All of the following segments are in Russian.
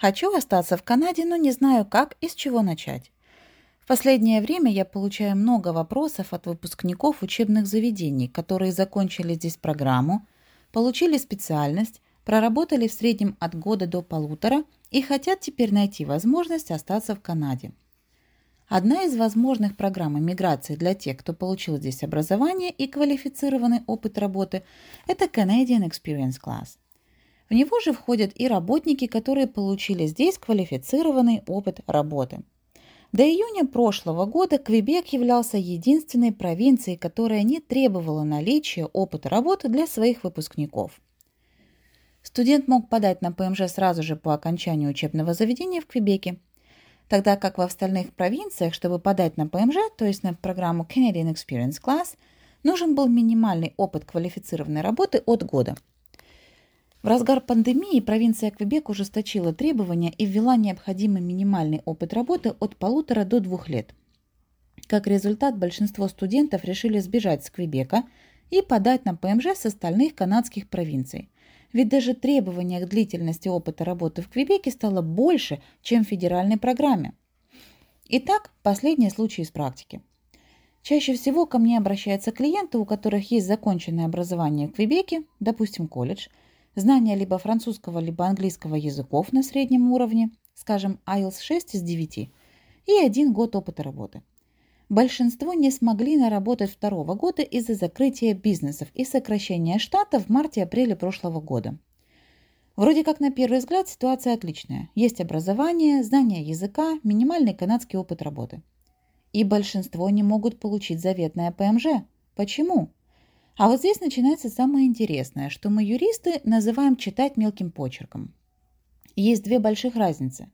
Хочу остаться в Канаде, но не знаю, как и с чего начать. В последнее время я получаю много вопросов от выпускников учебных заведений, которые закончили здесь программу, получили специальность, проработали в среднем от года до полутора и хотят теперь найти возможность остаться в Канаде. Одна из возможных программ миграции для тех, кто получил здесь образование и квалифицированный опыт работы, это Canadian Experience Class. В него же входят и работники, которые получили здесь квалифицированный опыт работы. До июня прошлого года Квебек являлся единственной провинцией, которая не требовала наличия опыта работы для своих выпускников. Студент мог подать на ПМЖ сразу же по окончанию учебного заведения в Квебеке, тогда как в остальных провинциях, чтобы подать на ПМЖ, то есть на программу Canadian Experience Class, нужен был минимальный опыт квалифицированной работы от года – в разгар пандемии провинция Квебек ужесточила требования и ввела необходимый минимальный опыт работы от полутора до двух лет. Как результат, большинство студентов решили сбежать с Квебека и подать на ПМЖ с остальных канадских провинций. Ведь даже требования к длительности опыта работы в Квебеке стало больше, чем в федеральной программе. Итак, последний случай из практики. Чаще всего ко мне обращаются клиенты, у которых есть законченное образование в Квебеке, допустим, колледж – знание либо французского, либо английского языков на среднем уровне, скажем, IELTS 6 из 9, и один год опыта работы. Большинство не смогли наработать второго года из-за закрытия бизнесов и сокращения штата в марте-апреле прошлого года. Вроде как на первый взгляд ситуация отличная. Есть образование, знание языка, минимальный канадский опыт работы. И большинство не могут получить заветное ПМЖ. Почему? А вот здесь начинается самое интересное, что мы, юристы, называем читать мелким почерком. Есть две больших разницы.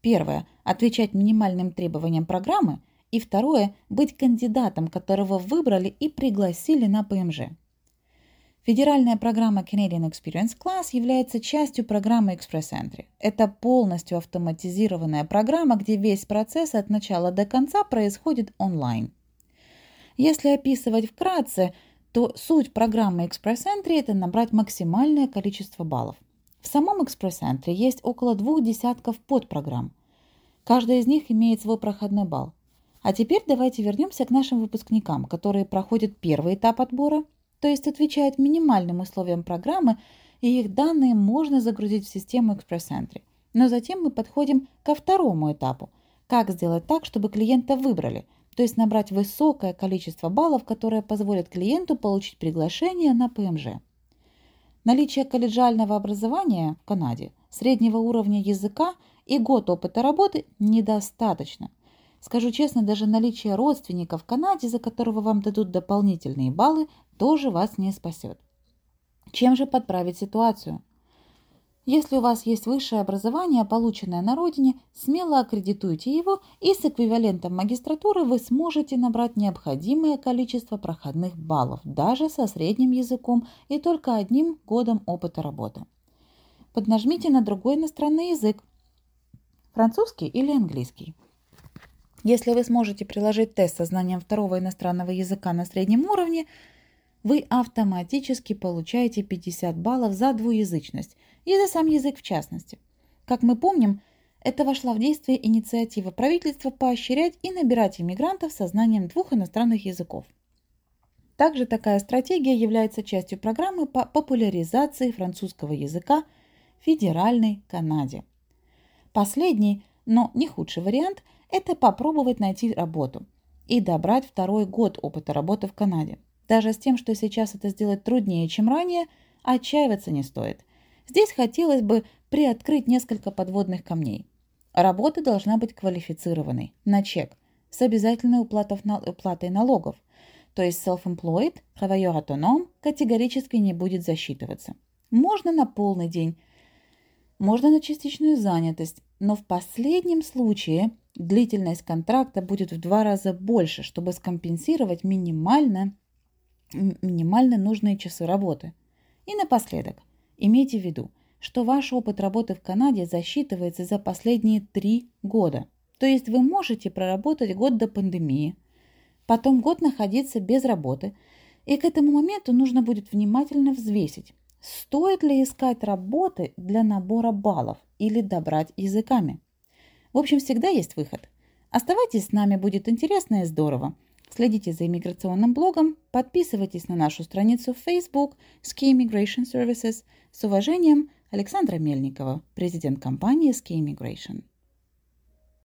Первое – отвечать минимальным требованиям программы, и второе – быть кандидатом, которого выбрали и пригласили на ПМЖ. Федеральная программа Canadian Experience Class является частью программы Express Entry. Это полностью автоматизированная программа, где весь процесс от начала до конца происходит онлайн. Если описывать вкратце – то суть программы Express Entry – это набрать максимальное количество баллов. В самом Express Entry есть около двух десятков подпрограмм. Каждая из них имеет свой проходной балл. А теперь давайте вернемся к нашим выпускникам, которые проходят первый этап отбора, то есть отвечают минимальным условиям программы, и их данные можно загрузить в систему Express Entry. Но затем мы подходим ко второму этапу. Как сделать так, чтобы клиента выбрали – то есть набрать высокое количество баллов, которое позволит клиенту получить приглашение на ПМЖ. Наличие колледжального образования в Канаде, среднего уровня языка и год опыта работы недостаточно. Скажу честно, даже наличие родственников в Канаде, за которого вам дадут дополнительные баллы, тоже вас не спасет. Чем же подправить ситуацию? Если у вас есть высшее образование, полученное на родине, смело аккредитуйте его, и с эквивалентом магистратуры вы сможете набрать необходимое количество проходных баллов, даже со средним языком и только одним годом опыта работы. Поднажмите на другой иностранный язык, французский или английский. Если вы сможете приложить тест со знанием второго иностранного языка на среднем уровне, вы автоматически получаете 50 баллов за двуязычность – и за сам язык в частности. Как мы помним, это вошла в действие инициатива правительства поощрять и набирать иммигрантов со знанием двух иностранных языков. Также такая стратегия является частью программы по популяризации французского языка в Федеральной Канаде. Последний, но не худший вариант – это попробовать найти работу и добрать второй год опыта работы в Канаде. Даже с тем, что сейчас это сделать труднее, чем ранее, отчаиваться не стоит – Здесь хотелось бы приоткрыть несколько подводных камней. Работа должна быть квалифицированной, на чек, с обязательной уплатой налогов. То есть self-employed, travailleur autonome категорически не будет засчитываться. Можно на полный день, можно на частичную занятость, но в последнем случае длительность контракта будет в два раза больше, чтобы скомпенсировать минимально, минимально нужные часы работы. И напоследок, Имейте в виду, что ваш опыт работы в Канаде засчитывается за последние три года. То есть вы можете проработать год до пандемии, потом год находиться без работы, и к этому моменту нужно будет внимательно взвесить, Стоит ли искать работы для набора баллов или добрать языками? В общем, всегда есть выход. Оставайтесь с нами, будет интересно и здорово. Следите за иммиграционным блогом, подписывайтесь на нашу страницу в Facebook Ski Immigration Services. С уважением, Александра Мельникова, президент компании Ski Immigration.